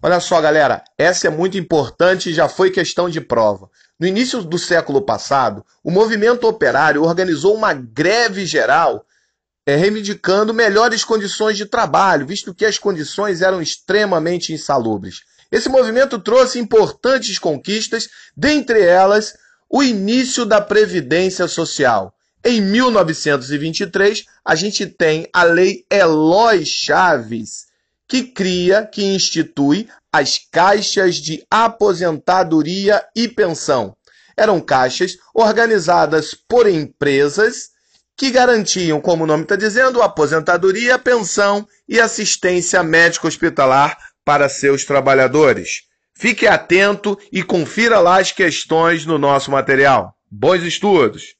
Olha só, galera, essa é muito importante e já foi questão de prova. No início do século passado, o movimento operário organizou uma greve geral é, reivindicando melhores condições de trabalho, visto que as condições eram extremamente insalubres. Esse movimento trouxe importantes conquistas, dentre elas o início da Previdência Social. Em 1923, a gente tem a Lei Eloy Chaves, que cria, que institui as caixas de aposentadoria e pensão. Eram caixas organizadas por empresas que garantiam, como o nome está dizendo, aposentadoria, pensão e assistência médico-hospitalar para seus trabalhadores. Fique atento e confira lá as questões no nosso material. Bons estudos!